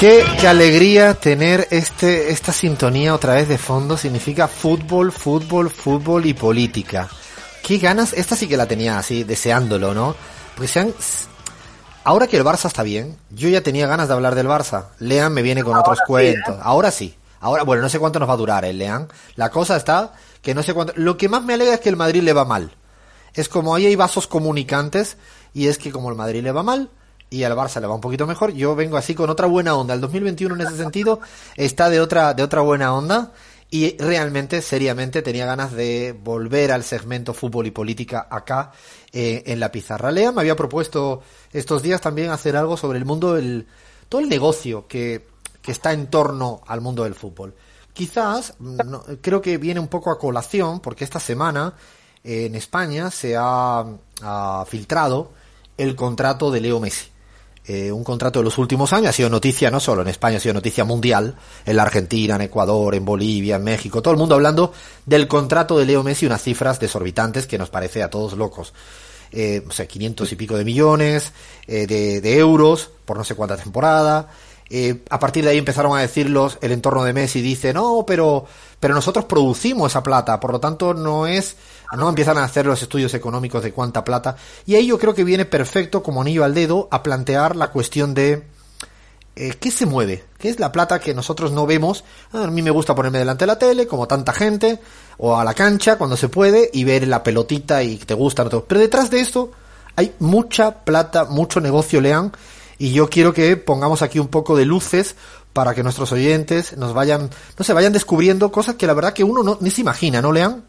Qué, qué, alegría tener este, esta sintonía otra vez de fondo. Significa fútbol, fútbol, fútbol y política. Qué ganas, esta sí que la tenía así, deseándolo, ¿no? Porque sean, ahora que el Barça está bien, yo ya tenía ganas de hablar del Barça. Lean me viene con ahora otros sí, cuentos. ¿eh? Ahora sí. Ahora, bueno, no sé cuánto nos va a durar, ¿eh, Lean? La cosa está que no sé cuánto. Lo que más me alegra es que el Madrid le va mal. Es como ahí hay vasos comunicantes y es que como el Madrid le va mal, y al Barça le va un poquito mejor. Yo vengo así con otra buena onda. El 2021 en ese sentido está de otra, de otra buena onda. Y realmente, seriamente, tenía ganas de volver al segmento fútbol y política acá eh, en la pizarra. Lea me había propuesto estos días también hacer algo sobre el mundo del, todo el negocio que, que está en torno al mundo del fútbol. Quizás, no, creo que viene un poco a colación, porque esta semana eh, en España se ha, ha filtrado el contrato de Leo Messi eh, un contrato de los últimos años, ha sido noticia no solo en España, ha sido noticia mundial, en la Argentina, en Ecuador, en Bolivia, en México, todo el mundo hablando del contrato de Leo Messi, unas cifras desorbitantes que nos parece a todos locos. Eh, o sea, 500 y pico de millones eh, de, de, euros por no sé cuánta temporada. Eh, a partir de ahí empezaron a decirlos, el entorno de Messi dice, no, pero, pero nosotros producimos esa plata, por lo tanto no es, no empiezan a hacer los estudios económicos de cuánta plata. Y ahí yo creo que viene perfecto como anillo al dedo a plantear la cuestión de eh, qué se mueve, qué es la plata que nosotros no vemos. A mí me gusta ponerme delante de la tele, como tanta gente, o a la cancha cuando se puede y ver la pelotita y te gusta. No. Pero detrás de esto hay mucha plata, mucho negocio, lean. Y yo quiero que pongamos aquí un poco de luces para que nuestros oyentes nos vayan, no se vayan descubriendo cosas que la verdad que uno no, ni se imagina, ¿no, Lean?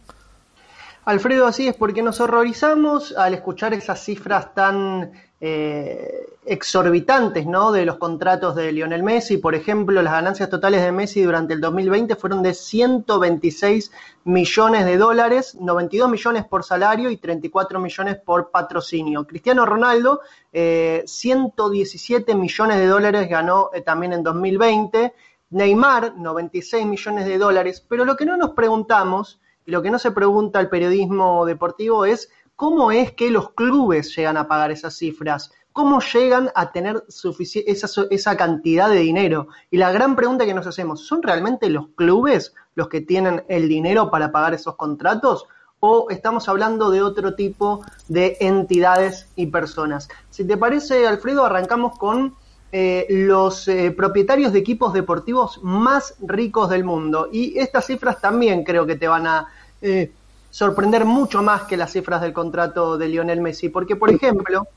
Alfredo, así es, porque nos horrorizamos al escuchar esas cifras tan eh, exorbitantes ¿no? de los contratos de Lionel Messi. Por ejemplo, las ganancias totales de Messi durante el 2020 fueron de 126 millones de dólares, 92 millones por salario y 34 millones por patrocinio. Cristiano Ronaldo, eh, 117 millones de dólares ganó eh, también en 2020. Neymar, 96 millones de dólares. Pero lo que no nos preguntamos y lo que no se pregunta al periodismo deportivo es cómo es que los clubes llegan a pagar esas cifras, cómo llegan a tener esa, esa, cantidad de dinero. Y la gran pregunta que nos hacemos, ¿son realmente los clubes los que tienen el dinero para pagar esos contratos? ¿O estamos hablando de otro tipo de entidades y personas? Si te parece, Alfredo, arrancamos con eh, los eh, propietarios de equipos deportivos más ricos del mundo. Y estas cifras también creo que te van a eh, sorprender mucho más que las cifras del contrato de Lionel Messi. Porque, por ejemplo,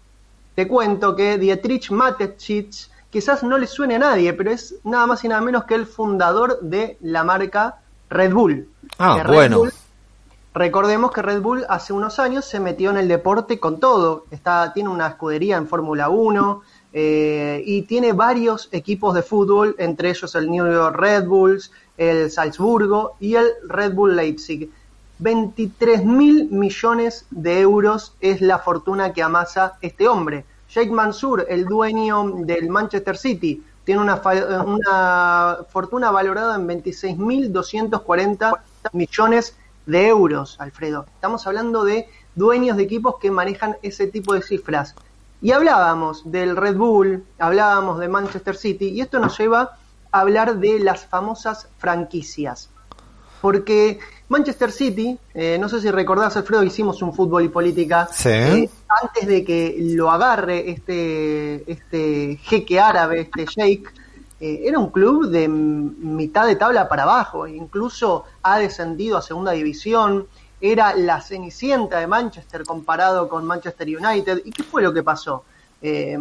te cuento que Dietrich Mateschitz quizás no le suene a nadie, pero es nada más y nada menos que el fundador de la marca Red Bull. Ah, Red bueno. Bull, recordemos que Red Bull hace unos años se metió en el deporte con todo. Está, tiene una escudería en Fórmula 1, eh, y tiene varios equipos de fútbol, entre ellos el New York Red Bulls, el Salzburgo y el Red Bull Leipzig. 23 mil millones de euros es la fortuna que amasa este hombre. Sheikh Mansour, el dueño del Manchester City, tiene una, una fortuna valorada en 26.240 millones de euros, Alfredo. Estamos hablando de dueños de equipos que manejan ese tipo de cifras. Y hablábamos del Red Bull, hablábamos de Manchester City, y esto nos lleva a hablar de las famosas franquicias. Porque Manchester City, eh, no sé si recordás, Alfredo, hicimos un fútbol y política sí. eh, antes de que lo agarre este, este jeque árabe, este sheik. Eh, era un club de mitad de tabla para abajo, incluso ha descendido a segunda división era la cenicienta de Manchester comparado con Manchester United. ¿Y qué fue lo que pasó? Eh,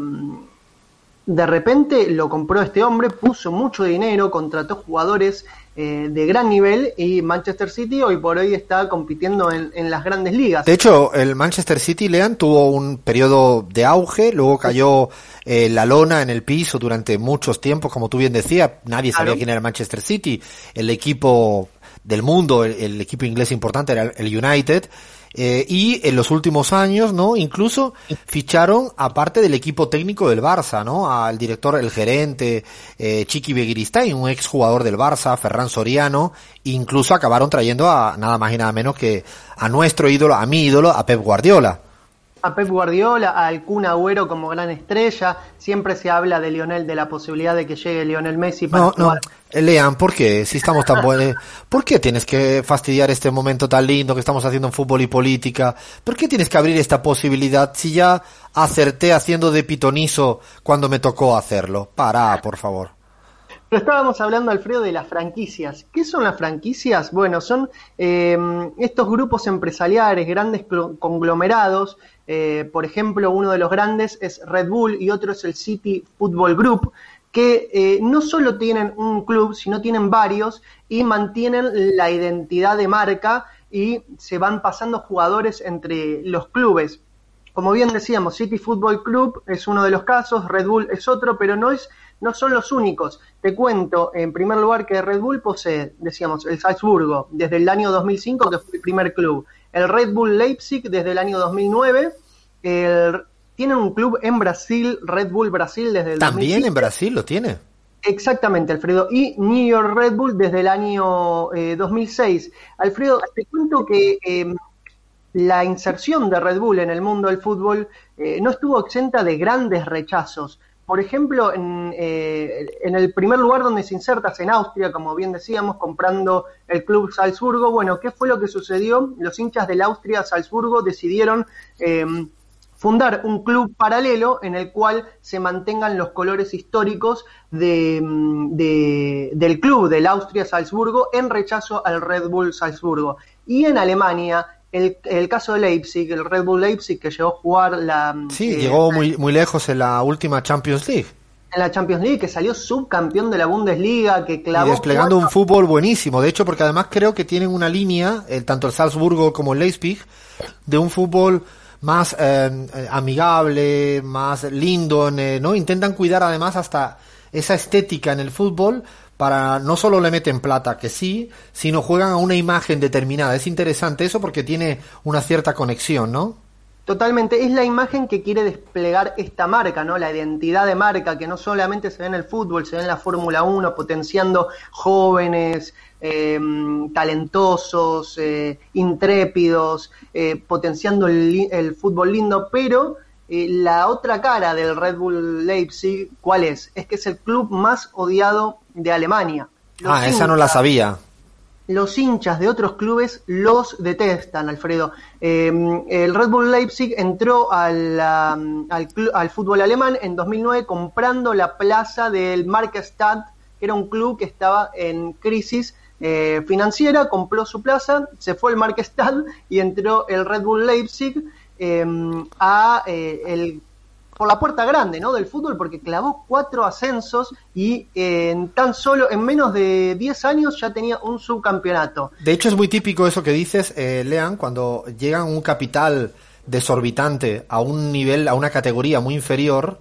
de repente lo compró este hombre, puso mucho dinero, contrató jugadores eh, de gran nivel y Manchester City hoy por hoy está compitiendo en, en, las grandes ligas. De hecho, el Manchester City, Lean, tuvo un periodo de auge, luego cayó eh, la lona en el piso durante muchos tiempos, como tú bien decías, nadie sabía quién era el Manchester City, el equipo del mundo, el, el, equipo inglés importante era el United, eh, y en los últimos años, ¿no? Incluso ficharon, aparte del equipo técnico del Barça, ¿no? Al director, el gerente, eh, Chiqui Begiristain, un ex jugador del Barça, Ferran Soriano, incluso acabaron trayendo a nada más y nada menos que a nuestro ídolo, a mi ídolo, a Pep Guardiola. A Pep Guardiola, al Kun Agüero como gran estrella. Siempre se habla de Lionel, de la posibilidad de que llegue Lionel Messi para No, no, eh, Lean, ¿por qué? Si estamos tan buenos, ¿por qué tienes que fastidiar este momento tan lindo que estamos haciendo en fútbol y política? ¿Por qué tienes que abrir esta posibilidad si ya acerté haciendo de pitonizo cuando me tocó hacerlo? Para, por favor. Pero estábamos hablando, Alfredo, de las franquicias. ¿Qué son las franquicias? Bueno, son eh, estos grupos empresariales, grandes conglomerados. Eh, por ejemplo, uno de los grandes es Red Bull y otro es el City Football Group, que eh, no solo tienen un club, sino tienen varios y mantienen la identidad de marca y se van pasando jugadores entre los clubes. Como bien decíamos, City Football Club es uno de los casos, Red Bull es otro, pero no es no son los únicos. Te cuento, en primer lugar, que Red Bull posee, decíamos, el Salzburgo desde el año 2005, que fue el primer club. El Red Bull Leipzig desde el año 2009. El, tiene un club en Brasil, Red Bull Brasil, desde el También en Brasil lo tiene. Exactamente, Alfredo. Y New York Red Bull desde el año 2006. Eh, Alfredo, te cuento que em, la inserción de Red Bull en el mundo del fútbol eh, no estuvo exenta de grandes rechazos por ejemplo, eh, en, el primer lugar donde se insertas en Austria, como bien decíamos, comprando el club Salzburgo, bueno, ¿qué fue lo que sucedió? Los hinchas del Austria Salzburgo decidieron em, fundar un club paralelo en el cual se mantengan los colores históricos em, del club del Austria Salzburgo en rechazo al Red Bull Salzburgo. Y en Alemania el, el, caso de Leipzig, el Red Bull Leipzig que llegó a jugar la... Sí, eh, llegó muy, muy lejos en la última Champions League. En la Champions League, que salió subcampeón de la Bundesliga, que clavó... Y desplegando un fútbol buenísimo, de hecho, porque además creo que tienen una línea, eh, tanto el Salzburgo como el Leipzig, de un fútbol más eh, amigable, más lindo, ¿no? Intentan cuidar además hasta esa estética en el fútbol para no solo le meten plata, que sí, sino juegan a una imagen determinada. Es interesante eso porque tiene una cierta conexión, ¿no? Totalmente, es la imagen que quiere desplegar esta marca, ¿no? La identidad de marca, que no solamente se ve en el fútbol, se ve en la Fórmula 1, potenciando jóvenes, em, talentosos, eh, intrépidos, eh, potenciando el, el, fútbol lindo, pero eh, la otra cara del Red Bull Leipzig, ¿cuál es? Es que es el club más odiado de Alemania. ah, esa no la sabía. Los hinchas de otros clubes los detestan, Alfredo. Em, el Red Bull Leipzig entró al, al, fútbol alemán en 2009 comprando la plaza del Markstadt, que era un club que estaba en crisis eh, financiera, compró su plaza, se fue al Markstadt y entró el Red Bull Leipzig Em, a eh, el por la puerta grande ¿no? del fútbol porque clavó cuatro ascensos y en tan solo en menos de 10 años ya tenía un subcampeonato. De hecho es muy típico eso que dices, eh, Lean, cuando llegan un capital desorbitante a un nivel, a una categoría muy inferior,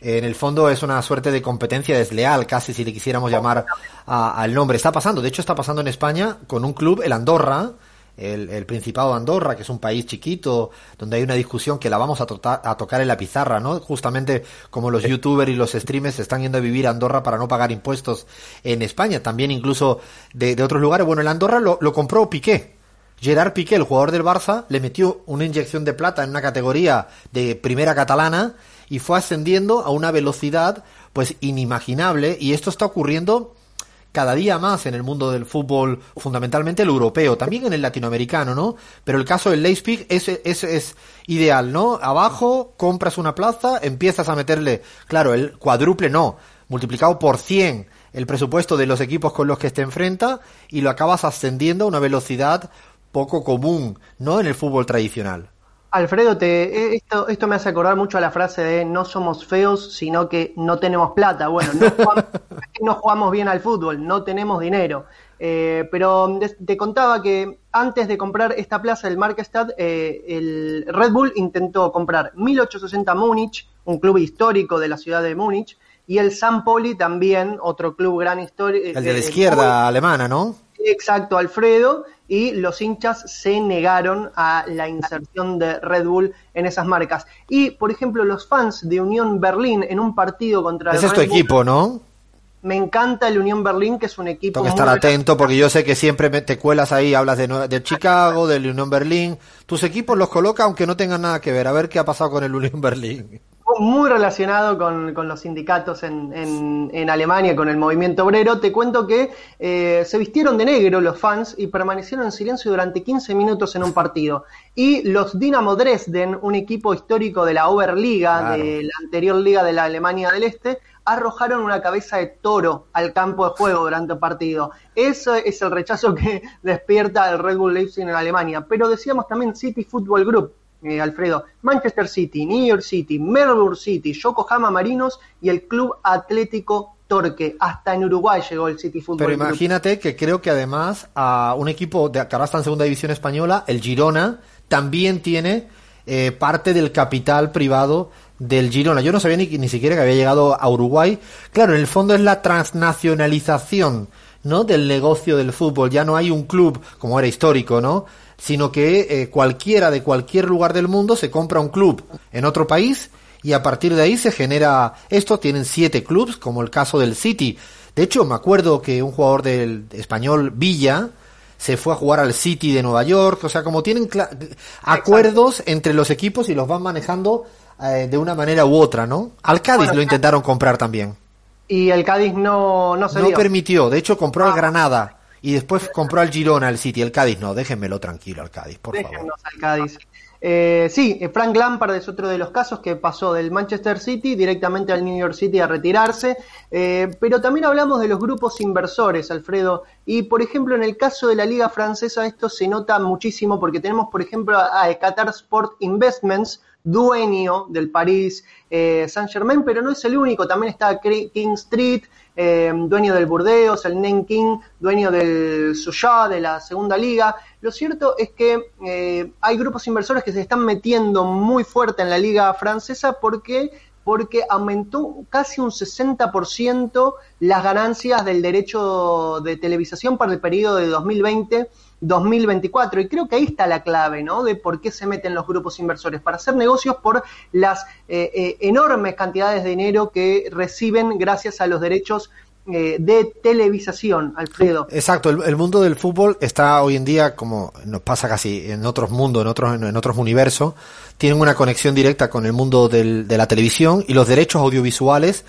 en el fondo es una suerte de competencia desleal, casi si le quisiéramos llamar al nombre. Está pasando, de hecho está pasando en España con un club, el Andorra, el, Principado de Andorra, que es un país chiquito, donde hay una discusión que la vamos a, a tocar en la pizarra, ¿no? Justamente como los youtubers y los streamers están yendo a vivir a Andorra para no pagar impuestos en España, también incluso de, otros lugares. Bueno, el Andorra lo, lo compró Piqué. Gerard Piqué, el jugador del Barça, le metió una inyección de plata en una categoría de primera catalana y fue ascendiendo a una velocidad pues inimaginable y esto está ocurriendo cada día más en el mundo del fútbol, fundamentalmente el europeo, también en el latinoamericano, ¿no? Pero el caso del Leipzig es, es, es ideal, ¿no? Abajo compras una plaza, empiezas a meterle, claro, el cuádruple no, multiplicado por 100 el presupuesto de los equipos con los que te enfrenta y lo acabas ascendiendo a una velocidad poco común, ¿no? En el fútbol tradicional. Alfredo, te, eh, esto, esto me hace acordar mucho a la frase de no somos feos, sino que no tenemos plata. Bueno, no jugamos, no jugamos bien al fútbol, no tenemos dinero. Eh, pero te contaba que antes de comprar esta plaza del Markstad, eh, el Red Bull intentó comprar 1860 Múnich, un club histórico de la ciudad de Múnich, y el San Poli también, otro club gran histórico. El de la izquierda alemana, ¿no? Exacto, Alfredo, y los hinchas se negaron a la inserción de Red Bull en esas marcas. Y, por ejemplo, los fans de Unión Berlín en un partido contra Ese es tu equipo, ¿no? Me encanta el Unión Berlín, que es un equipo... Tengo que estar atento porque yo sé que siempre te cuelas ahí, hablas de, de Chicago, del Unión Berlín. Tus equipos los coloca aunque no tengan nada que ver. A ver qué ha pasado con el Unión Berlín muy relacionado con, los sindicatos en, en, Alemania, con el movimiento obrero, te cuento que eh, se vistieron de negro los fans y permanecieron en silencio durante 15 minutos en un partido. Y los Dinamo Dresden, un equipo histórico de la Oberliga, de la anterior liga de la Alemania del Este, arrojaron una cabeza de toro al campo de juego durante el partido. Eso es el rechazo que despierta el Red Bull Leipzig en Alemania. Pero decíamos también City Football Group, eh, Alfredo, Manchester City, New York City, Melbourne City, Yokohama Marinos y el Club Atlético Torque. Hasta en Uruguay llegó el City Football. Pero imagínate que creo que además a un equipo de, que ahora está en segunda división española, el Girona, también tiene eh, parte del capital privado del Girona. Yo no sabía ni, ni siquiera que había llegado a Uruguay. Claro, en el fondo es la transnacionalización, ¿no? Del negocio del fútbol. Ya no hay un club como era histórico, ¿no? Sino que eh, cualquiera de cualquier lugar del mundo se compra un club en otro país y a partir de ahí se genera esto. Tienen siete clubes, como el caso del City. De hecho, me acuerdo que un jugador del español Villa se fue a jugar al City de Nueva York. O sea, como tienen acuerdos entre los equipos y los van manejando eh, de una manera u otra, ¿no? Al Cádiz lo intentaron comprar también. Y el Cádiz no, no se No permitió. De hecho, compró al ah. Granada y después compró al Girona, al City, el Cádiz no, déjenmelo tranquilo al Cádiz, por favor. al Cádiz. Eh, sí, eh, Frank Lampard es otro de los casos que pasó del Manchester City directamente al New York City a retirarse, eh, pero también hablamos de los grupos inversores, Alfredo, y por ejemplo en el caso de la Liga Francesa esto se nota muchísimo porque tenemos por ejemplo a Qatar Sport Investments, dueño del París Saint Germain, pero no es el único, también está King Street, eh, dueño del Burdeos, el Nanking, dueño del Suya, de la segunda liga. Lo cierto es que eh, hay grupos inversores que se están metiendo muy fuerte en la liga francesa porque porque aumentó casi un 60% las ganancias del derecho de televisación para el periodo de 2020 2024. Y creo que ahí está la clave, ¿no? De por qué se meten los grupos inversores, para hacer negocios por las eh, eh, enormes cantidades de dinero que reciben gracias a los derechos eh, de televisación, Alfredo. Exacto, el, mundo del fútbol está hoy en día, como nos pasa casi en otros mundos, en otros, en otros universos, tienen una conexión directa con el mundo del, de la televisión y los derechos audiovisuales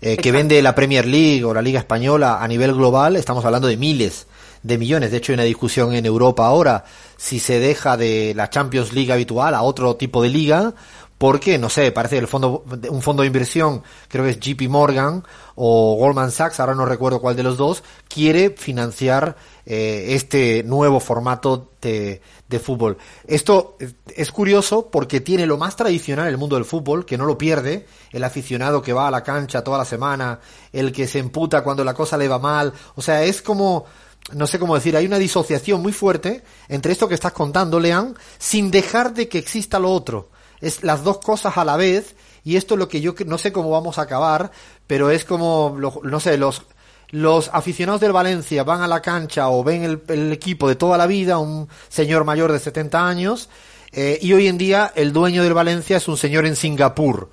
que vende la Premier League o la Liga Española a nivel global, estamos hablando de miles de millones. De hecho, hay una discusión en Europa ahora si se deja de la Champions League habitual a otro tipo de liga, porque, no sé, parece el fondo, un fondo de inversión, creo que es JP Morgan o Goldman Sachs, ahora no recuerdo cuál de los dos, quiere financiar eh, este nuevo formato de, de, fútbol. Esto es curioso porque tiene lo más tradicional el mundo del fútbol, que no lo pierde, el aficionado que va a la cancha toda la semana, el que se emputa cuando la cosa le va mal, o sea, es como no sé cómo decir, hay una disociación muy fuerte entre esto que estás contando, Lean, sin dejar de que exista lo otro. Es las dos cosas a la vez, y esto es lo que yo no sé cómo vamos a acabar, pero es como, no sé, los, los aficionados del Valencia van a la cancha o ven el, equipo de toda la vida, un señor mayor de 70 años, eh, y hoy en día el dueño del Valencia es un señor en Singapur.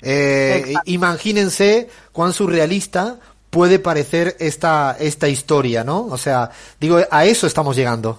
Eh, imagínense cuán surrealista puede parecer esta, esta historia, ¿no? O sea, digo, a eso estamos llegando.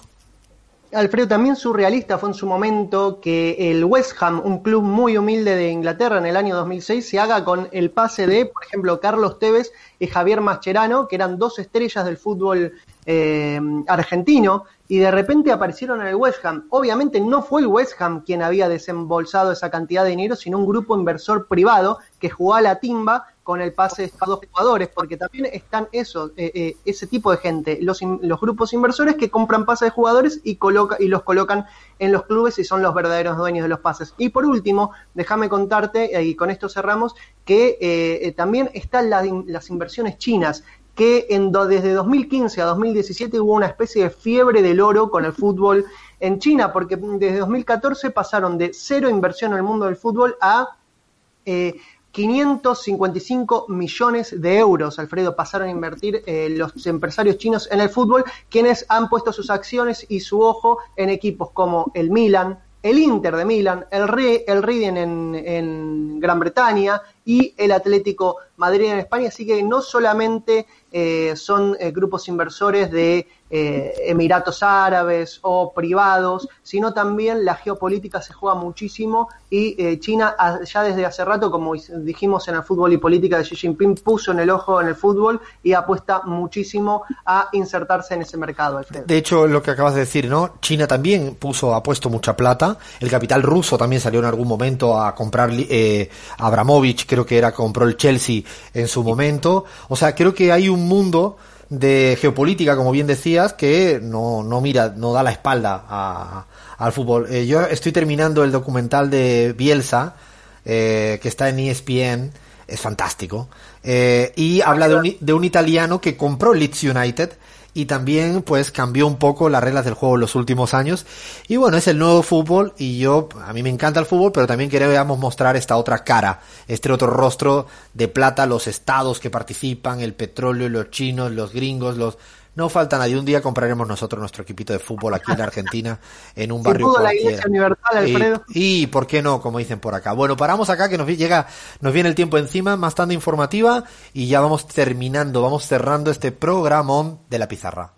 Alfredo, también surrealista fue en su momento que el West Ham, un club muy humilde de Inglaterra en el año 2006, se haga con el pase de, por ejemplo, Carlos Tevez y Javier Mascherano, que eran dos estrellas del fútbol eh, argentino, y de repente aparecieron en el West Ham. Obviamente no fue el West Ham quien había desembolsado esa cantidad de dinero, sino un grupo inversor privado que jugó a la timba con el pase de estos dos jugadores, porque también están eso, eh, eh, ese tipo de gente, los, los grupos inversores que compran pases de jugadores y, coloca, y los colocan en los clubes y son los verdaderos dueños de los pases. Y por último, déjame contarte, eh, y con esto cerramos, que también están las inversiones chinas que en desde 2015 a 2017 hubo una especie de fiebre del oro con el fútbol en China, porque desde 2014 pasaron de cero inversión en el mundo del fútbol a 555 millones de euros, Alfredo, pasaron a invertir eh, los empresarios chinos en el fútbol, quienes han puesto sus acciones y su ojo en equipos como el Milan, el Inter de Milán, el, Re, el Reading en, en, Gran Bretaña y el Atlético Madrid en España. Así que no solamente eh, son eh, grupos inversores de eh, Emiratos Árabes o privados, sino también la geopolítica se juega muchísimo y eh, China ya desde hace rato, como dijimos en el fútbol y política de Xi Jinping, puso en el ojo en el fútbol y apuesta muchísimo a insertarse en ese mercado. De hecho, lo que acabas de decir, ¿no? China también puso, ha puesto mucha plata. El capital ruso también salió en algún momento a comprar eh, Abramovich, creo que era compró el Chelsea en su momento. O sea, creo que hay un mundo de geopolítica, como bien decías, que no, no mira, no da la espalda a, al fútbol. Eh, yo estoy terminando el documental de Bielsa, eh, que está en ESPN, es fantástico, eh, y habla de un, de un italiano que compró Leeds United y también pues cambió un poco las reglas del juego en los últimos años. Y bueno es el nuevo fútbol y yo a mí me encanta el fútbol pero también queríamos mostrar esta otra cara este otro rostro de plata los estados que participan el petróleo los chinos los gringos los no falta nadie. Un día compraremos nosotros nuestro equipito de fútbol aquí en Argentina, en un barrio cualquiera. Y, y, por qué no, como dicen por acá. Bueno, paramos acá que nos llega, nos viene el tiempo encima, más tanda informativa y ya vamos terminando, vamos cerrando este programón de la pizarra.